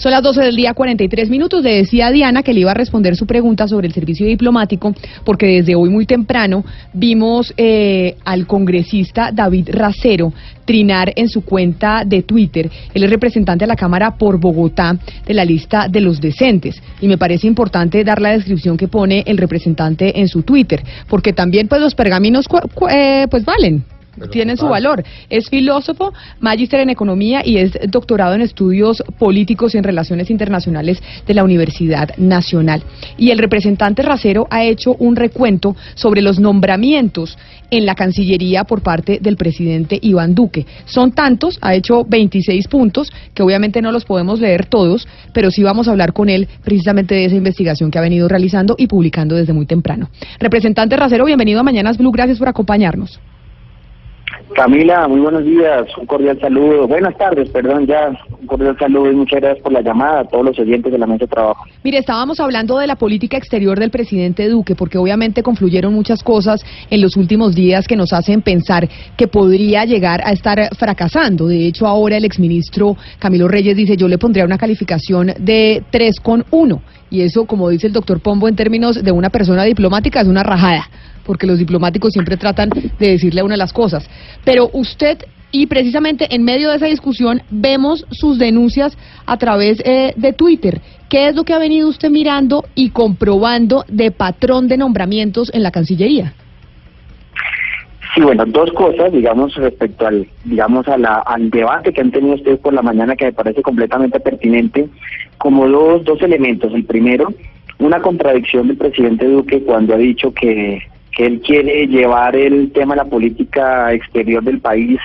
Son las 12 del día, 43 minutos. Le decía Diana que le iba a responder su pregunta sobre el servicio diplomático, porque desde hoy muy temprano vimos eh, al congresista David Racero trinar en su cuenta de Twitter. Él es representante de la Cámara por Bogotá de la lista de los decentes. Y me parece importante dar la descripción que pone el representante en su Twitter, porque también pues los pergaminos eh, pues valen tienen su valor. Es filósofo, magíster en economía y es doctorado en estudios políticos y en relaciones internacionales de la Universidad Nacional. Y el representante Racero ha hecho un recuento sobre los nombramientos en la Cancillería por parte del presidente Iván Duque. Son tantos, ha hecho 26 puntos, que obviamente no los podemos leer todos, pero sí vamos a hablar con él precisamente de esa investigación que ha venido realizando y publicando desde muy temprano. Representante Racero, bienvenido a Mañanas Blue, gracias por acompañarnos. Camila, muy buenos días, un cordial saludo. Buenas tardes, perdón, ya un cordial saludo y muchas gracias por la llamada a todos los oyentes de la mesa de trabajo. Mire, estábamos hablando de la política exterior del presidente Duque, porque obviamente confluyeron muchas cosas en los últimos días que nos hacen pensar que podría llegar a estar fracasando. De hecho, ahora el exministro Camilo Reyes dice, yo le pondría una calificación de 3,1. Y eso, como dice el doctor Pombo, en términos de una persona diplomática, es una rajada porque los diplomáticos siempre tratan de decirle una de las cosas. Pero usted, y precisamente en medio de esa discusión, vemos sus denuncias a través eh, de Twitter. ¿Qué es lo que ha venido usted mirando y comprobando de patrón de nombramientos en la Cancillería? Sí, bueno, dos cosas, digamos, respecto al, digamos, a la, al debate que han tenido ustedes por la mañana que me parece completamente pertinente, como dos, dos elementos. El primero, una contradicción del presidente Duque cuando ha dicho que él quiere llevar el tema de la política exterior del país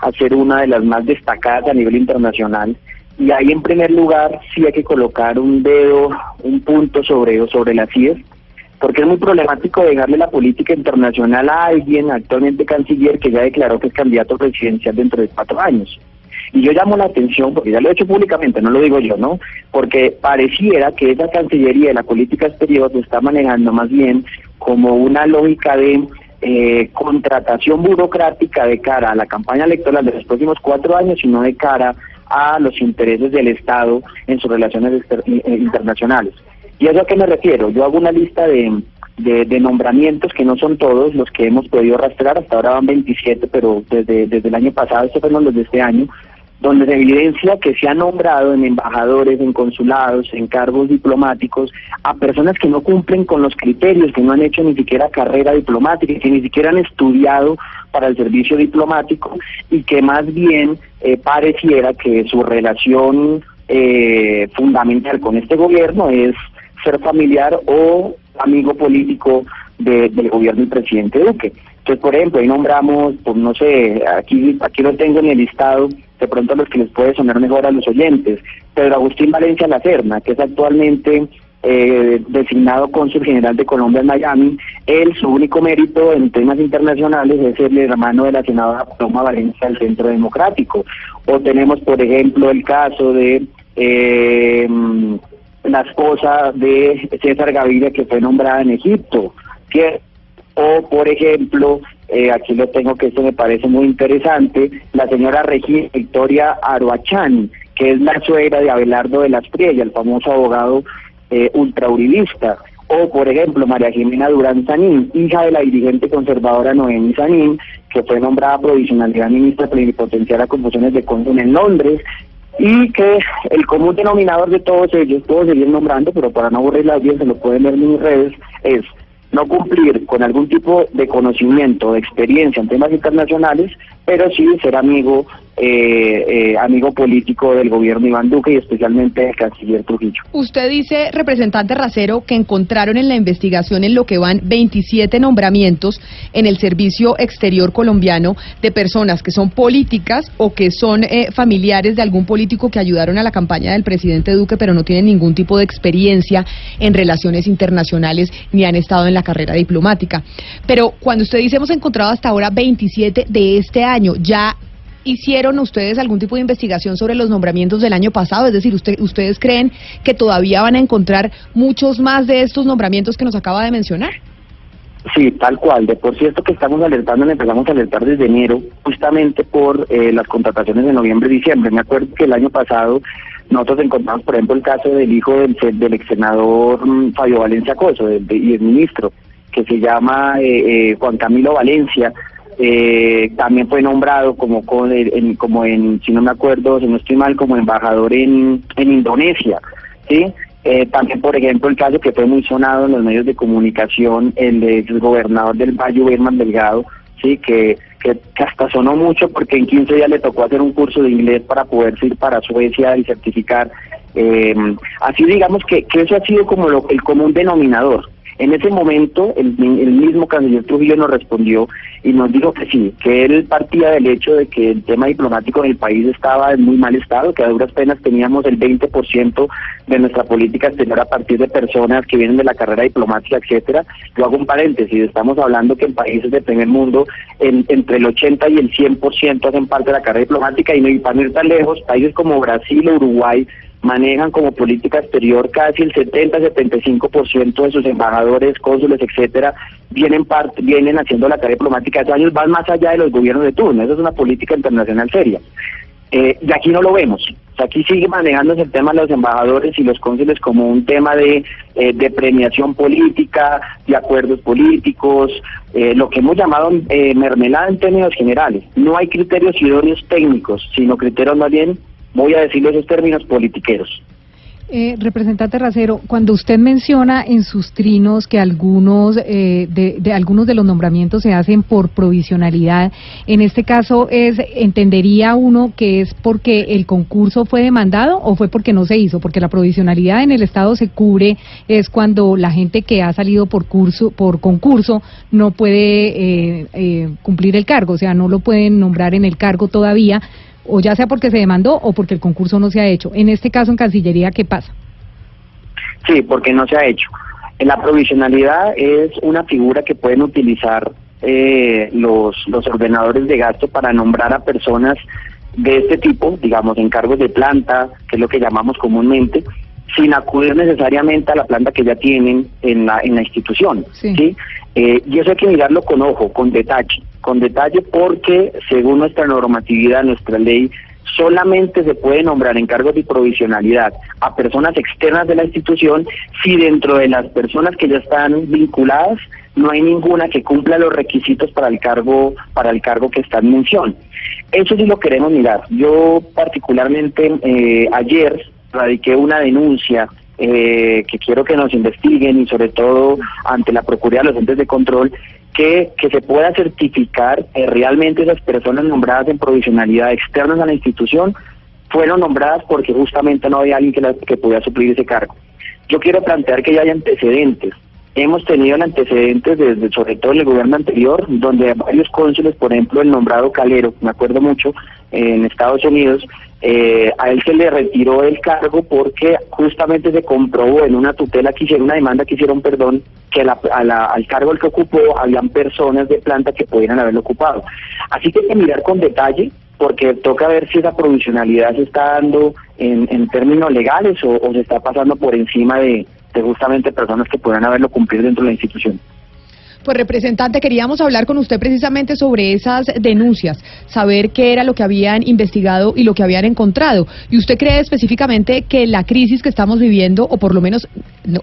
a ser una de las más destacadas a nivel internacional. Y ahí en primer lugar sí hay que colocar un dedo, un punto sobre, sobre la CIES, porque es muy problemático dejarle la política internacional a alguien, actualmente canciller, que ya declaró que es candidato presidencial dentro de cuatro años. Y yo llamo la atención, porque ya lo he hecho públicamente, no lo digo yo, ¿no? Porque pareciera que esa Cancillería de la política exterior se está manejando más bien como una lógica de eh, contratación burocrática de cara a la campaña electoral de los próximos cuatro años, sino de cara a los intereses del Estado en sus relaciones eh, internacionales. ¿Y eso a qué me refiero? Yo hago una lista de, de, nombramientos que no son todos los que hemos podido rastrear, hasta ahora van 27, pero desde, desde el año pasado, estos fueron los de este año, donde se evidencia que se ha nombrado en embajadores, en consulados, en cargos diplomáticos, a personas que no cumplen con los criterios, que no han hecho ni siquiera carrera diplomática, que ni siquiera han estudiado para el servicio diplomático y que más bien eh, pareciera que su relación eh, fundamental con este gobierno es ser familiar o amigo político del gobierno del presidente Duque. Entonces, por ejemplo, ahí nombramos, pues no sé, aquí, aquí lo tengo en el listado, de pronto los que les puede sonar mejor a los oyentes, Pedro Agustín Valencia Lacerna, que es actualmente eh, designado cónsul general de Colombia en Miami, él su único mérito en temas internacionales es el hermano de la senadora Paloma Valencia del Centro Democrático. O tenemos, por ejemplo, el caso de eh, la esposa de César Gaviria que fue nombrada en Egipto, o por ejemplo, eh, aquí lo tengo que esto me parece muy interesante, la señora Regina Victoria Aroachani, que es la suegra de Abelardo de las Priella, el famoso abogado eh, ultrauribista, o por ejemplo María Jimena Durán Sanín, hija de la dirigente conservadora Noemi Sanín, que fue nombrada provisionalidad ministra plenipotenciaria con funciones de cónsul en Londres, y que el común denominador de todos ellos, puedo seguir nombrando, pero para no aburrir la audiencia lo pueden ver en mis redes, es no cumplir con algún tipo de conocimiento, de experiencia en temas internacionales, pero sí ser amigo eh, eh, amigo político del gobierno Iván Duque y especialmente del canciller Trujillo. Usted dice, representante Racero, que encontraron en la investigación en lo que van 27 nombramientos en el servicio exterior colombiano de personas que son políticas o que son eh, familiares de algún político que ayudaron a la campaña del presidente Duque, pero no tienen ningún tipo de experiencia en relaciones internacionales ni han estado en la carrera diplomática. Pero cuando usted dice hemos encontrado hasta ahora 27 de este año, ya hicieron ustedes algún tipo de investigación sobre los nombramientos del año pasado? Es decir, usted, ¿ustedes creen que todavía van a encontrar muchos más de estos nombramientos que nos acaba de mencionar? Sí, tal cual. De por cierto que estamos alertando, empezamos a alertar desde enero, justamente por eh, las contrataciones de noviembre y diciembre. Me acuerdo que el año pasado nosotros encontramos, por ejemplo, el caso del hijo del, del ex mm, Fabio Valencia Coso y el ministro, que se llama eh, eh, Juan Camilo Valencia, eh, también fue nombrado como con, como en si no me acuerdo si no estoy mal como embajador en, en Indonesia sí eh, también por ejemplo el caso que fue muy sonado en los medios de comunicación el del gobernador del Valle Berman Delgado sí que, que, hasta sonó mucho porque en 15 días le tocó hacer un curso de inglés para poder ir para Suecia y certificar eh, así digamos que, que eso ha sido como lo, el común denominador en ese momento, el, el, mismo canciller Trujillo nos respondió y nos dijo que sí, que él partía del hecho de que el tema diplomático en el país estaba en muy mal estado, que a duras penas teníamos el 20% de nuestra política exterior a partir de personas que vienen de la carrera diplomática, etcétera. Yo hago un paréntesis, estamos hablando que en países del primer mundo, en, entre el 80 y el 100% hacen parte de la carrera diplomática y no, para no ir tan lejos, países como Brasil Uruguay manejan como política exterior casi el 70-75% de sus embajadores, cónsules, etcétera, vienen vienen haciendo la carrera diplomática. Esos años van más allá de los gobiernos de turno. Esa es una política internacional seria. Eh, y aquí no lo vemos. aquí sigue manejándose el tema de los embajadores y los cónsules como un tema de, eh, de premiación política, de acuerdos políticos, eh, lo que hemos llamado mermelada en términos generales. No hay criterios idóneos técnicos, sino criterios más bien voy a decirlo esos términos politiqueros. Eh, representante Racero, cuando usted menciona en sus trinos que algunos eh, de, algunos de los nombramientos se hacen por provisionalidad, en este caso es entendería uno que es porque el concurso fue demandado o fue porque no se hizo, porque la provisionalidad en el Estado se cubre es cuando la gente que ha salido por curso por concurso no puede eh, cumplir el cargo, o sea, no lo pueden nombrar en el cargo todavía o ya sea porque se demandó o porque el concurso no se ha hecho. En este caso, en Cancillería, ¿qué pasa? Sí, porque no se ha hecho. La provisionalidad es una figura que pueden utilizar eh, los, los ordenadores de gasto para nombrar a personas de este tipo, digamos, en cargos de planta, que es lo que llamamos comúnmente, sin acudir necesariamente a la planta que ya tienen en la, en la institución. ¿sí? Eh, y eso hay que mirarlo con ojo, con detalle, con detalle porque según nuestra normatividad, nuestra ley, solamente se puede nombrar en cargos de provisionalidad a personas externas de la institución si dentro de las personas que ya están vinculadas no hay ninguna que cumpla los requisitos para el cargo para el cargo que está en mención. Eso sí lo queremos mirar. Yo particularmente eh, ayer radiqué una denuncia eh, que quiero que nos investiguen y sobre todo ante la Procuraduría de los entes de control que, que se pueda certificar que realmente esas personas nombradas en provisionalidad externas a la institución fueron nombradas porque justamente no había alguien que, que pudiera suplir ese cargo. Yo quiero plantear que ya hay antecedentes. Hemos tenido antecedentes desde, sobre todo en el gobierno anterior, donde varios cónsules, por ejemplo, el nombrado Calero, me acuerdo mucho, en Estados Unidos, eh, a él se le retiró el cargo porque justamente se comprobó en una tutela que hicieron, una demanda que hicieron, perdón, que al cargo el que ocupó habían personas de planta que pudieran haberlo ocupado. Así que hay que mirar con detalle porque toca ver si esa provisionalidad se está dando en, términos legales o, se está pasando por encima de, justamente personas que puedan haberlo cumplido dentro de la institución. Pues representante, queríamos hablar con usted precisamente sobre esas denuncias, saber qué era lo que habían investigado y lo que habían encontrado. ¿Y usted cree específicamente que la crisis que estamos viviendo, o por lo menos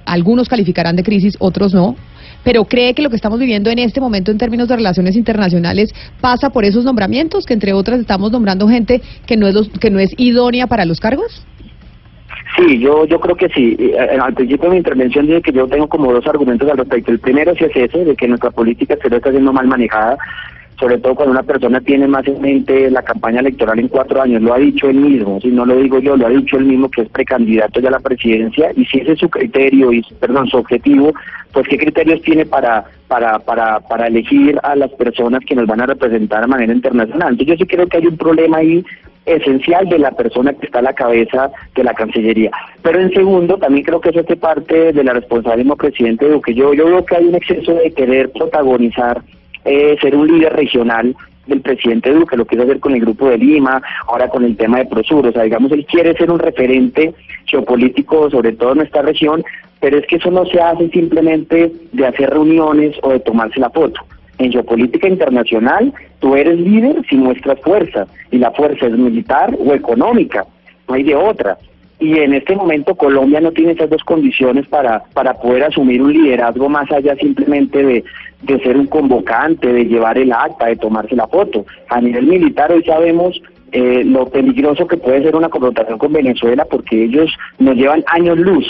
algunos calificarán de crisis, otros no, pero cree que lo que estamos viviendo en este momento en términos de relaciones internacionales pasa por esos nombramientos, que entre otras estamos nombrando gente que no es, que no es idónea para los cargos? Sí, yo, yo creo que sí. Eh, al principio de mi intervención dije que yo tengo como dos argumentos al respecto. El primero sí es ese, de que nuestra política exterior está siendo mal manejada, sobre todo cuando una persona tiene más en mente la campaña electoral en cuatro años. Lo ha dicho él mismo, si no lo digo yo, lo ha dicho él mismo que es precandidato ya a la presidencia. Y si ese es su criterio, y perdón, su objetivo, pues qué criterios tiene para, para, para, para elegir a las personas que nos van a representar de manera internacional. Entonces yo sí creo que hay un problema ahí esencial de la persona que está a la cabeza de la Cancillería. Pero en segundo, también creo que eso hace parte de la responsabilidad presidente Duque. Yo, yo veo que hay un exceso de querer protagonizar, eh, ser un líder regional del presidente Duque, lo quiere hacer con el Grupo de Lima, ahora con el tema de Prosur, o sea, digamos, él quiere ser un referente geopolítico, sobre todo en nuestra región, pero es que eso no se hace simplemente de hacer reuniones o de tomarse la foto. En geopolítica internacional, tú eres líder si muestras fuerza, y la fuerza es militar o económica, no hay de otra. y en este momento Colombia no tiene esas dos condiciones para, para poder asumir un liderazgo más allá simplemente de, de ser un convocante, de llevar el acta, de tomarse la foto. A nivel militar hoy sabemos eh, lo peligroso que puede ser una confrontación con Venezuela porque ellos nos llevan años luz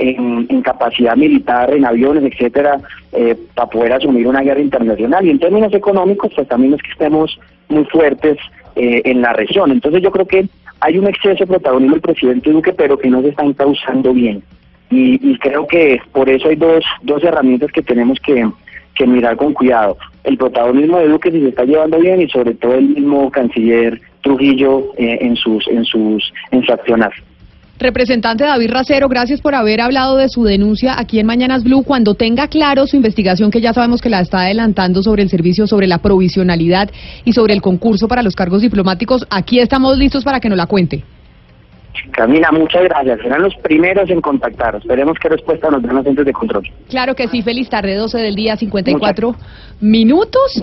en, capacidad militar, en aviones, etcétera, eh, para poder asumir una guerra internacional. Y en términos económicos, pues también es que estemos muy fuertes eh, en la región. Entonces yo creo que hay un exceso de protagonismo del presidente Duque, pero que no se está usando bien. Y, creo que por eso hay dos, dos herramientas que tenemos que, que mirar con cuidado. El protagonismo de Duque si se está llevando bien y sobre todo el mismo canciller Trujillo eh, en sus en sus en su accionar. Representante David Racero, gracias por haber hablado de su denuncia aquí en Mañanas Blue. Cuando tenga claro su investigación, que ya sabemos que la está adelantando sobre el servicio, sobre la provisionalidad y sobre el concurso para los cargos diplomáticos, aquí estamos listos para que nos la cuente. Camila, muchas gracias. Serán los primeros en contactar. Esperemos qué respuesta nos den los centros de control. Claro que sí. Feliz tarde, 12 del día, 54 minutos.